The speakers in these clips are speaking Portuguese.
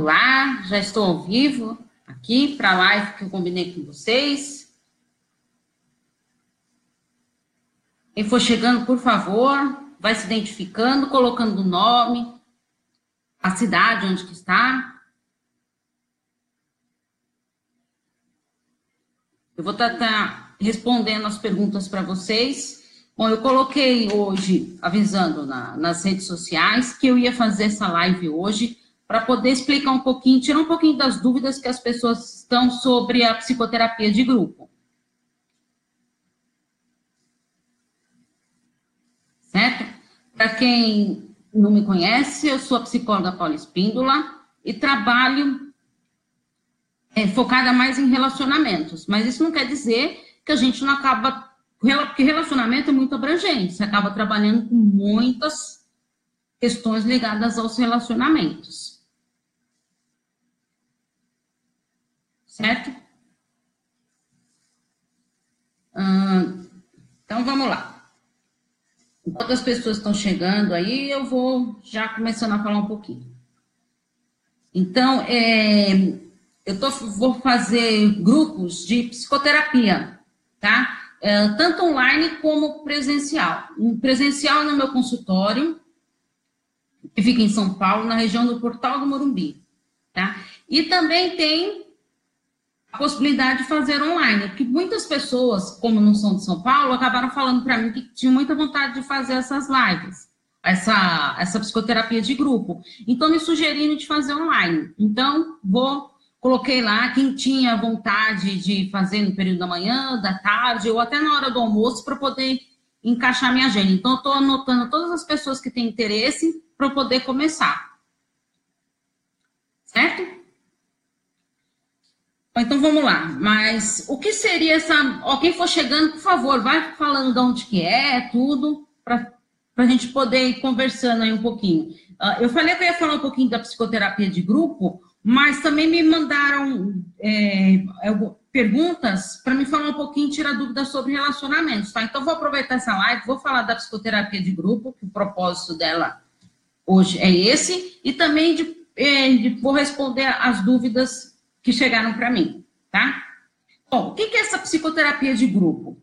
Olá, já estou ao vivo aqui para a live que eu combinei com vocês. Quem for chegando, por favor, vai se identificando, colocando o nome, a cidade onde que está. Eu vou estar respondendo as perguntas para vocês. Bom, eu coloquei hoje, avisando na, nas redes sociais, que eu ia fazer essa live hoje para poder explicar um pouquinho, tirar um pouquinho das dúvidas que as pessoas estão sobre a psicoterapia de grupo. Certo? Para quem não me conhece, eu sou a psicóloga Paula Espíndola e trabalho é, focada mais em relacionamentos. Mas isso não quer dizer que a gente não acaba. Porque relacionamento é muito abrangente, você acaba trabalhando com muitas questões ligadas aos relacionamentos. Certo? Então vamos lá. Enquanto as pessoas estão chegando aí, eu vou já começando a falar um pouquinho. Então, é, eu tô, vou fazer grupos de psicoterapia, tá? É, tanto online como presencial. Um presencial no meu consultório, que fica em São Paulo, na região do Portal do Morumbi, tá? E também tem a possibilidade de fazer online, porque muitas pessoas, como não são de São Paulo, acabaram falando para mim que tinham muita vontade de fazer essas lives, essa, essa psicoterapia de grupo. Então, me sugeriram de fazer online. Então, vou, coloquei lá quem tinha vontade de fazer no período da manhã, da tarde, ou até na hora do almoço, para poder encaixar minha agenda. Então, estou anotando todas as pessoas que têm interesse para poder começar. Certo? Então vamos lá. Mas o que seria essa. Ó, quem for chegando, por favor, vai falando de onde que é, tudo, para a gente poder ir conversando aí um pouquinho. Uh, eu falei que eu ia falar um pouquinho da psicoterapia de grupo, mas também me mandaram é, perguntas para me falar um pouquinho, tirar dúvidas sobre relacionamentos, tá? Então vou aproveitar essa live, vou falar da psicoterapia de grupo, que o propósito dela hoje é esse, e também de, é, de vou responder as dúvidas que chegaram para mim, tá? Bom, o que é essa psicoterapia de grupo?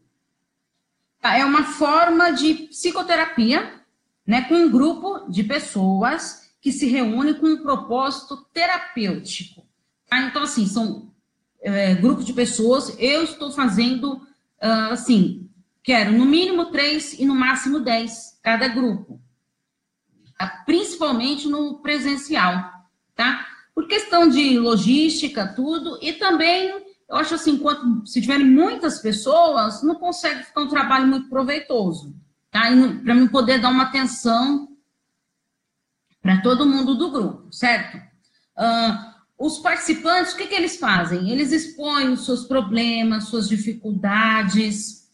Tá, é uma forma de psicoterapia, né, com um grupo de pessoas que se reúne com um propósito terapêutico. Tá? Então, assim, são é, grupos de pessoas, eu estou fazendo, uh, assim, quero no mínimo três e no máximo dez cada grupo. Tá? Principalmente no presencial, tá? Por questão de logística, tudo, e também, eu acho assim, enquanto, se tiverem muitas pessoas, não consegue ficar um trabalho muito proveitoso, tá? Para mim poder dar uma atenção para todo mundo do grupo, certo? Uh, os participantes, o que, que eles fazem? Eles expõem os seus problemas, suas dificuldades,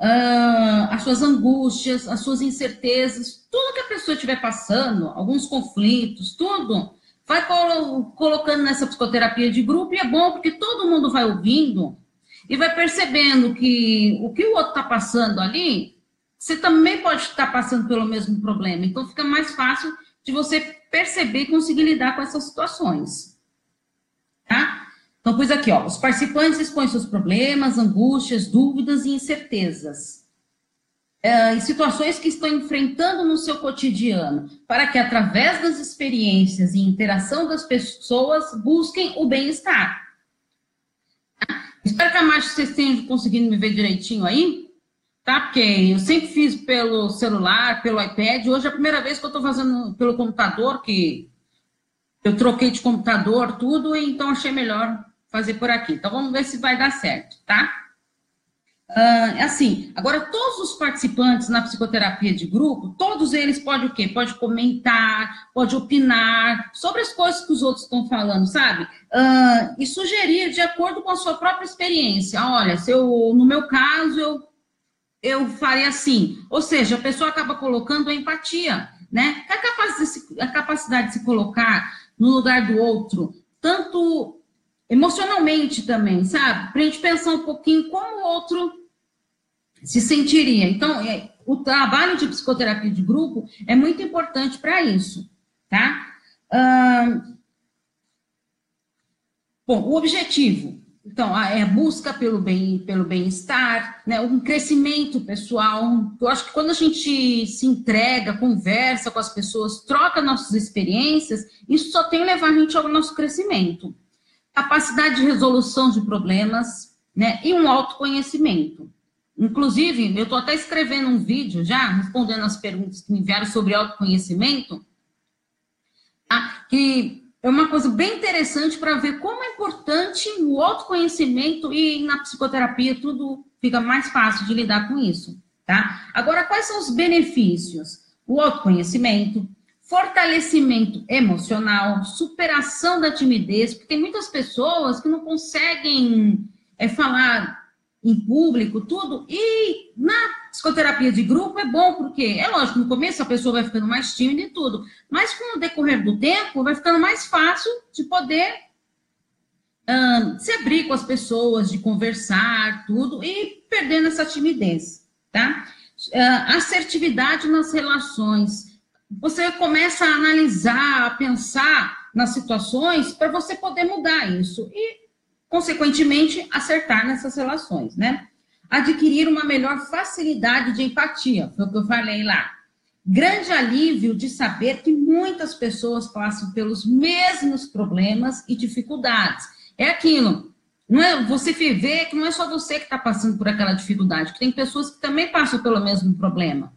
uh, as suas angústias, as suas incertezas, tudo que a pessoa estiver passando, alguns conflitos, tudo, vai colocando nessa psicoterapia de grupo e é bom porque todo mundo vai ouvindo e vai percebendo que o que o outro está passando ali, você também pode estar passando pelo mesmo problema. Então fica mais fácil de você perceber e conseguir lidar com essas situações. Tá? Então, pois aqui, ó, os participantes expõem seus problemas, angústias, dúvidas e incertezas em situações que estão enfrentando no seu cotidiano, para que, através das experiências e interação das pessoas, busquem o bem-estar. Espero que a mais vocês tenham conseguido me ver direitinho aí, tá? Porque eu sempre fiz pelo celular, pelo iPad. Hoje é a primeira vez que eu estou fazendo pelo computador, que eu troquei de computador, tudo, então achei melhor fazer por aqui. Então vamos ver se vai dar certo, tá? Uh, assim, agora todos os participantes na psicoterapia de grupo, todos eles podem o quê? Pode comentar, pode opinar sobre as coisas que os outros estão falando, sabe? Uh, e sugerir de acordo com a sua própria experiência. Olha, se eu, no meu caso, eu, eu faria assim. Ou seja, a pessoa acaba colocando a empatia, né? A capacidade, a capacidade de se colocar no lugar do outro, tanto emocionalmente também, sabe? Para a gente pensar um pouquinho como o outro se sentiria. Então, é, o trabalho de psicoterapia de grupo é muito importante para isso, tá? Bom, o objetivo, então, é a busca pelo bem, pelo bem-estar, né, um crescimento pessoal. Eu acho que quando a gente se entrega, conversa com as pessoas, troca nossas experiências, isso só tem a levar a gente ao nosso crescimento. Capacidade de resolução de problemas, né, e um autoconhecimento. Inclusive, eu estou até escrevendo um vídeo já, respondendo as perguntas que me enviaram sobre autoconhecimento, tá? que é uma coisa bem interessante para ver como é importante o autoconhecimento e na psicoterapia tudo fica mais fácil de lidar com isso, tá? Agora, quais são os benefícios? O autoconhecimento, fortalecimento emocional, superação da timidez, porque tem muitas pessoas que não conseguem é, falar em público, tudo, e na psicoterapia de grupo é bom, porque é lógico, no começo a pessoa vai ficando mais tímida e tudo, mas com o decorrer do tempo vai ficando mais fácil de poder um, se abrir com as pessoas, de conversar, tudo, e perdendo essa timidez, tá? Uh, assertividade nas relações. Você começa a analisar, a pensar nas situações para você poder mudar isso. E consequentemente, acertar nessas relações, né? Adquirir uma melhor facilidade de empatia, foi o que eu falei lá. Grande alívio de saber que muitas pessoas passam pelos mesmos problemas e dificuldades. É aquilo. Não é, você vê que não é só você que está passando por aquela dificuldade, que tem pessoas que também passam pelo mesmo problema.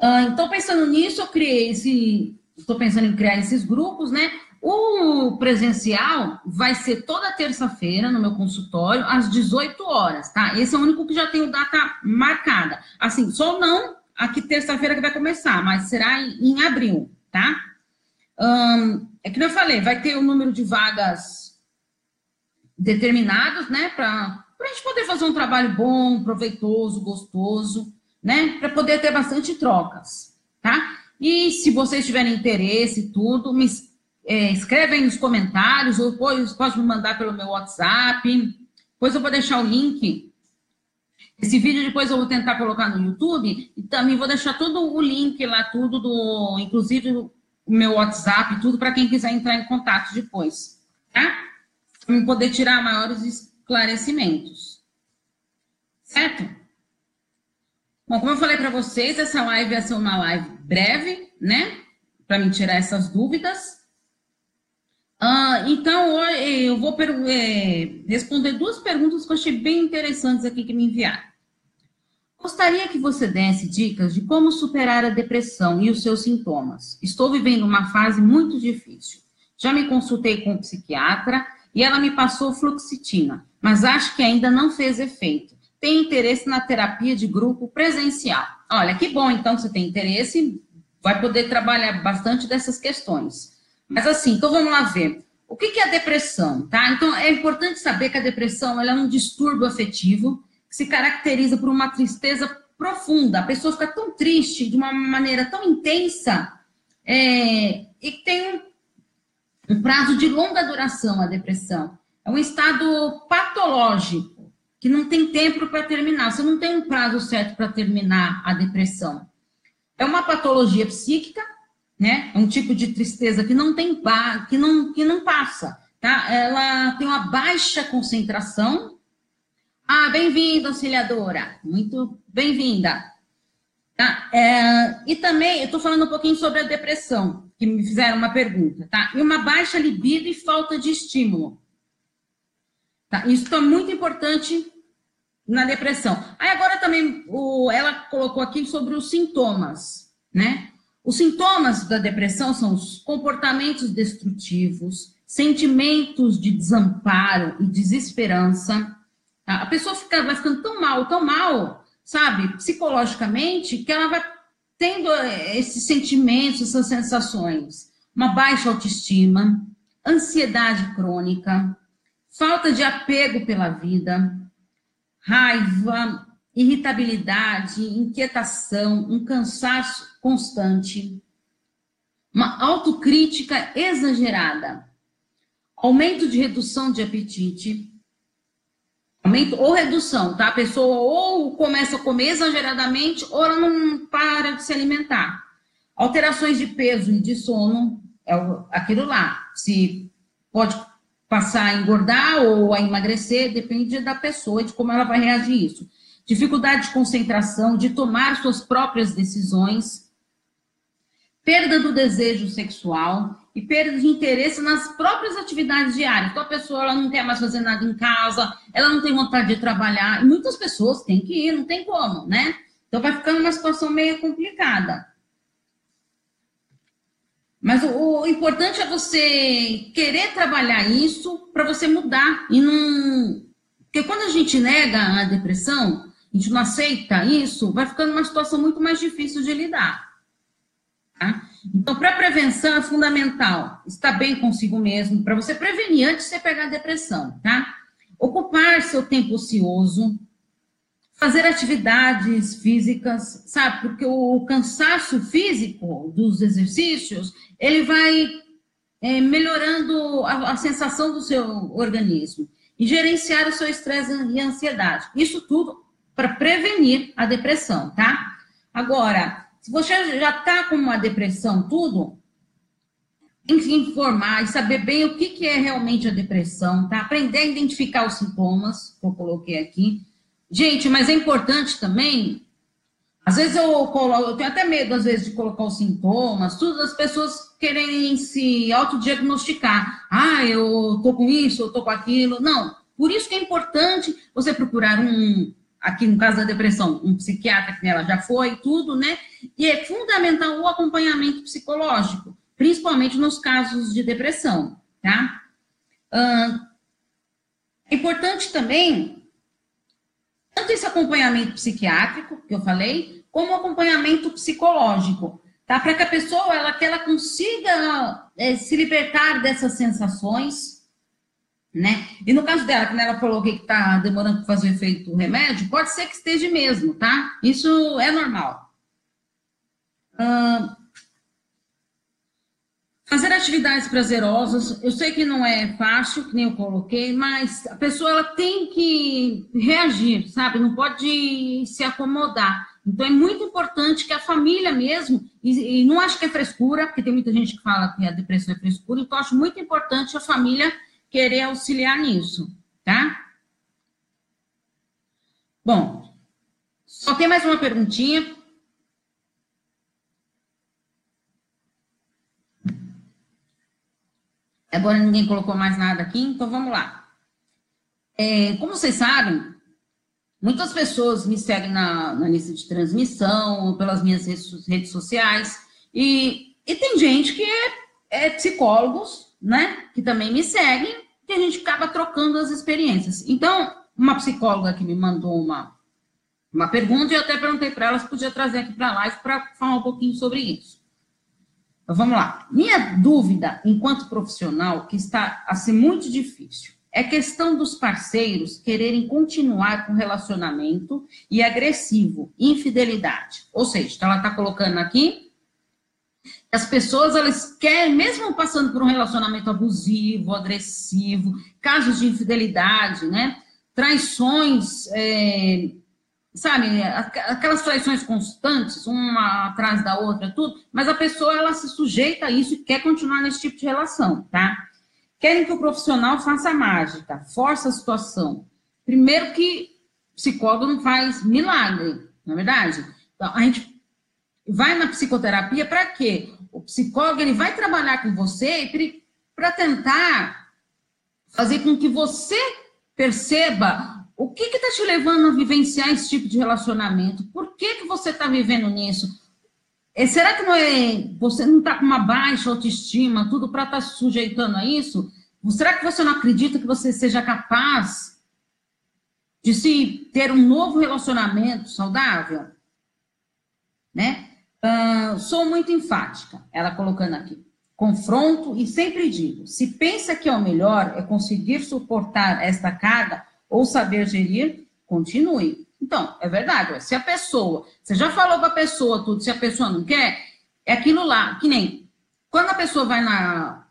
Ah, então, pensando nisso, eu criei esse. Estou pensando em criar esses grupos, né? O presencial vai ser toda terça-feira no meu consultório, às 18 horas, tá? Esse é o único que já tem data marcada. Assim, só não aqui terça-feira que vai começar, mas será em, abril, tá? É que eu falei, vai ter o um número de vagas determinados, né? Para a gente poder fazer um trabalho bom, proveitoso, gostoso, né? Para poder ter bastante trocas, tá? E se vocês tiverem interesse e tudo, me é, nos comentários, ou depois pode me mandar pelo meu WhatsApp. Depois eu vou deixar o link. Esse vídeo depois eu vou tentar colocar no YouTube e também vou deixar todo o link lá, tudo do, inclusive o meu WhatsApp, tudo para quem quiser entrar em contato depois, tá? Para poder tirar maiores esclarecimentos. Certo? Bom, como eu falei para vocês, essa live vai ser uma live breve, né? Para me tirar essas dúvidas. Ah, então, eu vou é, responder duas perguntas que eu achei bem interessantes aqui que me enviaram. Gostaria que você desse dicas de como superar a depressão e os seus sintomas. Estou vivendo uma fase muito difícil. Já me consultei com um psiquiatra e ela me passou fluoxetina, mas acho que ainda não fez efeito. Tem interesse na terapia de grupo presencial. Olha, que bom então que você tem interesse, vai poder trabalhar bastante dessas questões. Mas assim, então vamos lá ver. O que é a depressão, tá? Então é importante saber que a depressão é um distúrbio afetivo que se caracteriza por uma tristeza profunda. A pessoa fica tão triste de uma maneira tão intensa é, e que tem um, um prazo de longa duração a depressão. É um estado patológico que não tem tempo para terminar. Você não tem um prazo certo para terminar a depressão. É uma patologia psíquica né? É um tipo de tristeza que não tem que não que não passa, tá? Ela tem uma baixa concentração. Ah, bem-vinda, auxiliadora. Muito bem-vinda. Tá? É, e também eu estou falando um pouquinho sobre a depressão, que me fizeram uma pergunta, tá? E uma baixa libido e falta de estímulo. Tá? Isso é muito importante na depressão. Aí agora também o, ela colocou aqui sobre os sintomas, né? Os sintomas da depressão são os comportamentos destrutivos, sentimentos de desamparo e desesperança. Tá? A pessoa fica, vai ficando tão mal, tão mal, sabe, psicologicamente, que ela vai tendo eh, esses sentimentos, essas sensações. Uma baixa autoestima, ansiedade crônica, falta de apego pela vida, raiva, irritabilidade, inquietação, um cansaço constante, uma autocrítica exagerada, aumento de redução de apetite, aumento ou redução, tá? A pessoa ou começa a comer exageradamente ou ela não para de se alimentar. Alterações de peso e de sono, é aquilo lá. Se pode passar a engordar ou a emagrecer, depende da pessoa de como ela vai reagir a isso. Dificuldade de concentração, de tomar suas próprias decisões, perda do desejo sexual e perda de interesse nas próprias atividades diárias. Então a pessoa ela não quer mais fazer nada em casa, ela não tem vontade de trabalhar, e muitas pessoas têm que ir, não tem como, né? Então vai ficando uma situação meio complicada. Mas o, o importante é você querer trabalhar isso para você mudar e não. Porque quando a gente nega a depressão, a gente não aceita isso, vai ficando uma situação muito mais difícil de lidar. Tá? Então, para prevenção é fundamental estar bem consigo mesmo, para você prevenir antes de você pegar a depressão, tá? Ocupar seu tempo ocioso, fazer atividades físicas, sabe? Porque o cansaço físico dos exercícios, ele vai é, melhorando a, a, sensação do seu organismo e gerenciar o seu estresse e ansiedade. Isso tudo para prevenir a depressão, tá? Agora, se você já está com uma depressão, tudo, tem que informar e saber bem o que, que é realmente a depressão, tá? Aprender a identificar os sintomas, que eu coloquei aqui, Gente, mas é importante também. Às vezes eu coloco, eu tenho até medo, às vezes, de colocar os sintomas, tudo, as pessoas querem se autodiagnosticar. Ah, eu tô com isso, eu tô com aquilo. Não. Por isso que é importante você procurar um, aqui no caso da depressão, um psiquiatra que ela já foi, tudo, né? E é fundamental o acompanhamento psicológico, principalmente nos casos de depressão, tá? é importante também tanto esse acompanhamento psiquiátrico, que eu falei, como acompanhamento psicológico, tá? Para que a pessoa, ela, que ela consiga é, se libertar dessas sensações, né? E no caso dela, que ela falou que está demorando para fazer o efeito do remédio, pode ser que esteja mesmo, tá? Isso é normal. Fazer atividades prazerosas, eu sei que não é fácil, que nem eu coloquei, mas a pessoa ela tem que reagir, sabe? Não pode se acomodar. Então é muito importante que a família mesmo, e, e não acho que é frescura, porque tem muita gente que fala que a depressão é frescura, então acho muito importante a família querer auxiliar nisso, tá? Bom, só tem mais uma perguntinha. Agora ninguém colocou mais nada aqui, então vamos lá. É, como vocês sabem, muitas pessoas me seguem na, na lista de transmissão, pelas minhas redes, redes sociais, e, e, tem gente que é, é psicólogos, né, que também me seguem, que a gente acaba trocando as experiências. Então, uma psicóloga que me mandou uma, uma pergunta, e eu até perguntei para ela se podia trazer aqui para a live para falar um pouquinho sobre isso. Então, vamos lá. Minha dúvida, enquanto profissional, que está a ser muito difícil, é questão dos parceiros quererem continuar com relacionamento e agressivo, infidelidade. Ou seja, ela está colocando aqui as pessoas elas querem, mesmo passando por um relacionamento abusivo, agressivo, casos de infidelidade, né? Traições é, sabe, aquelas traições constantes, uma atrás da outra, tudo, mas a pessoa ela se sujeita a isso e quer continuar nesse tipo de relação, tá? Querem que o profissional faça mágica, força a situação. Primeiro que psicólogo não faz milagre, na é verdade. Então, a gente vai na psicoterapia para quê? Psicólogo ele vai trabalhar com você para tentar fazer com que você perceba o que está te levando a vivenciar esse tipo de relacionamento? Por que, que você está vivendo nisso? É, será que não é, você não está com uma baixa autoestima, tudo para estar tá se sujeitando a isso? Será que você não acredita que você seja capaz de se ter um novo relacionamento saudável? Né? Sou muito enfática, ela colocando aqui. Confronto e sempre digo: se pensa que é o melhor é conseguir suportar esta carga, ou saber gerir, continue. Então, é verdade. Se a pessoa, você já falou para a pessoa tudo, se a pessoa não quer, é aquilo lá, que nem quando a pessoa vai na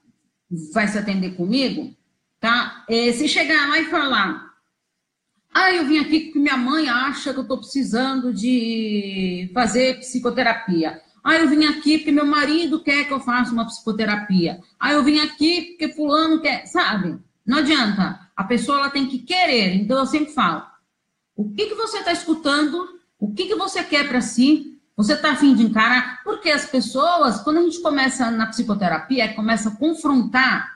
vai se atender comigo, tá? É, se chegar lá e falar, ah, eu vim aqui porque minha mãe acha que eu estou precisando de fazer psicoterapia. Ah, eu vim aqui porque meu marido quer que eu faça uma psicoterapia. Ah, eu vim aqui porque fulano quer, sabe? Não adianta. A pessoa ela tem que querer. Então, eu sempre falo: o que, que você está escutando? O que, que você quer para si? Você está afim de encarar? Porque as pessoas, quando a gente começa na psicoterapia, começa a confrontar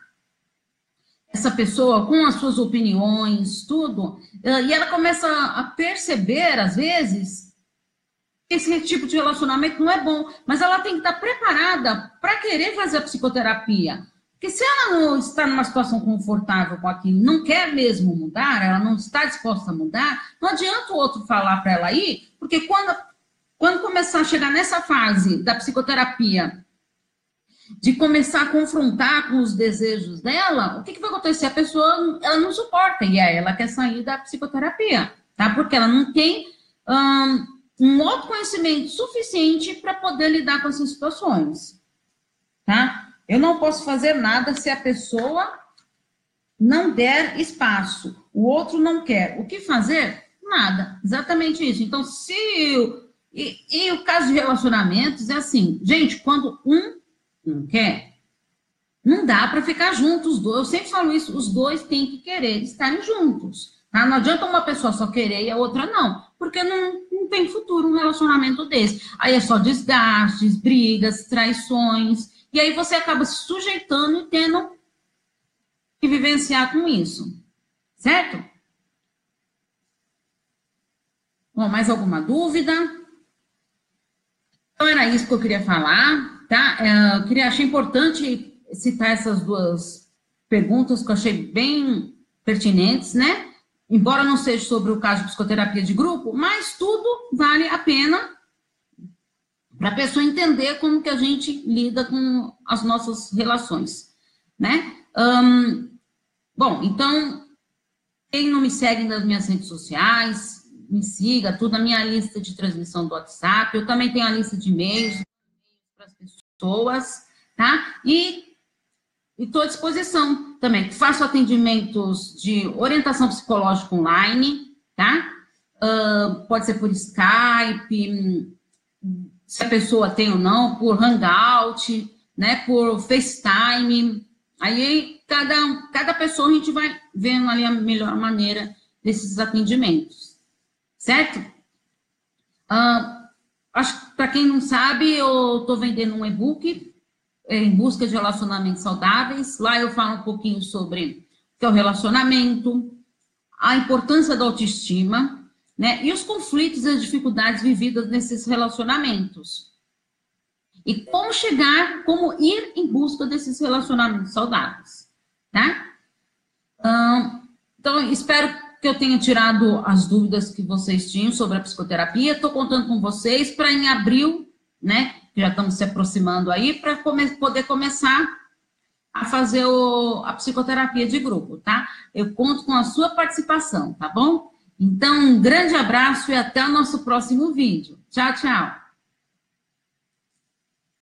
essa pessoa com as suas opiniões, tudo, eh, e ela começa a perceber, às vezes, que esse tipo de relacionamento não é bom, mas ela tem que estar preparada para querer fazer a psicoterapia. Porque se ela não está numa situação confortável com aquilo, não quer mesmo mudar, ela não está disposta a mudar, não adianta o outro falar para ela ir, porque quando, quando começar a chegar nessa fase da psicoterapia, de começar a confrontar com os desejos dela, o que, que vai acontecer? A pessoa ela não suporta e aí ela quer sair da psicoterapia, tá? Porque ela não tem um, um autoconhecimento suficiente para poder lidar com essas situações, tá? Eu não posso fazer nada se a pessoa não der espaço, o outro não quer. O que fazer? Nada. Exatamente isso. Então, se. E, e o caso de relacionamentos é assim, gente, quando um não quer, não dá para ficar juntos. Eu sempre falo isso, os dois têm que querer estarem juntos. Tá? Não adianta uma pessoa só querer e a outra não, porque não, não tem futuro um relacionamento desse. Aí é só desgastes, brigas, traições, e aí você acaba se sujeitando e tendo que vivenciar com isso. Certo? Bom, mais alguma dúvida? Então era isso que eu queria falar tá? É, eu queria, achei importante citar essas duas perguntas que eu achei bem pertinentes, né? Embora não seja sobre o caso de psicoterapia de grupo, mas tudo vale a pena para a pessoa entender como que a gente lida com as nossas relações, né? Bom, então, quem não me segue nas minhas redes sociais, me siga, tudo na minha lista de transmissão do WhatsApp, eu também tenho a lista de e-mails, as pessoas, tá? E estou à disposição também. Faço atendimentos de orientação psicológica online, tá? Uh, pode ser por Skype, se a pessoa tem ou não, por Hangout, né? Por FaceTime. Aí cada, cada pessoa a gente vai vendo ali a melhor maneira desses atendimentos, certo? Uh, Acho que para quem não sabe, eu estou vendendo um e-book é, em busca de relacionamentos saudáveis. Lá eu falo um pouquinho sobre o que é o relacionamento, a importância da autoestima, né? E os conflitos e as dificuldades vividas nesses relacionamentos. E como chegar, como ir em busca desses relacionamentos saudáveis, tá? Então, espero eu tenha tirado as dúvidas que vocês tinham sobre a psicoterapia. Estou contando com vocês para em abril, né? Já estamos se aproximando aí, para come poder começar a fazer o, a psicoterapia de grupo, tá? Eu conto com a sua participação, tá bom? Então, um grande abraço e até o nosso próximo vídeo. Tchau, tchau.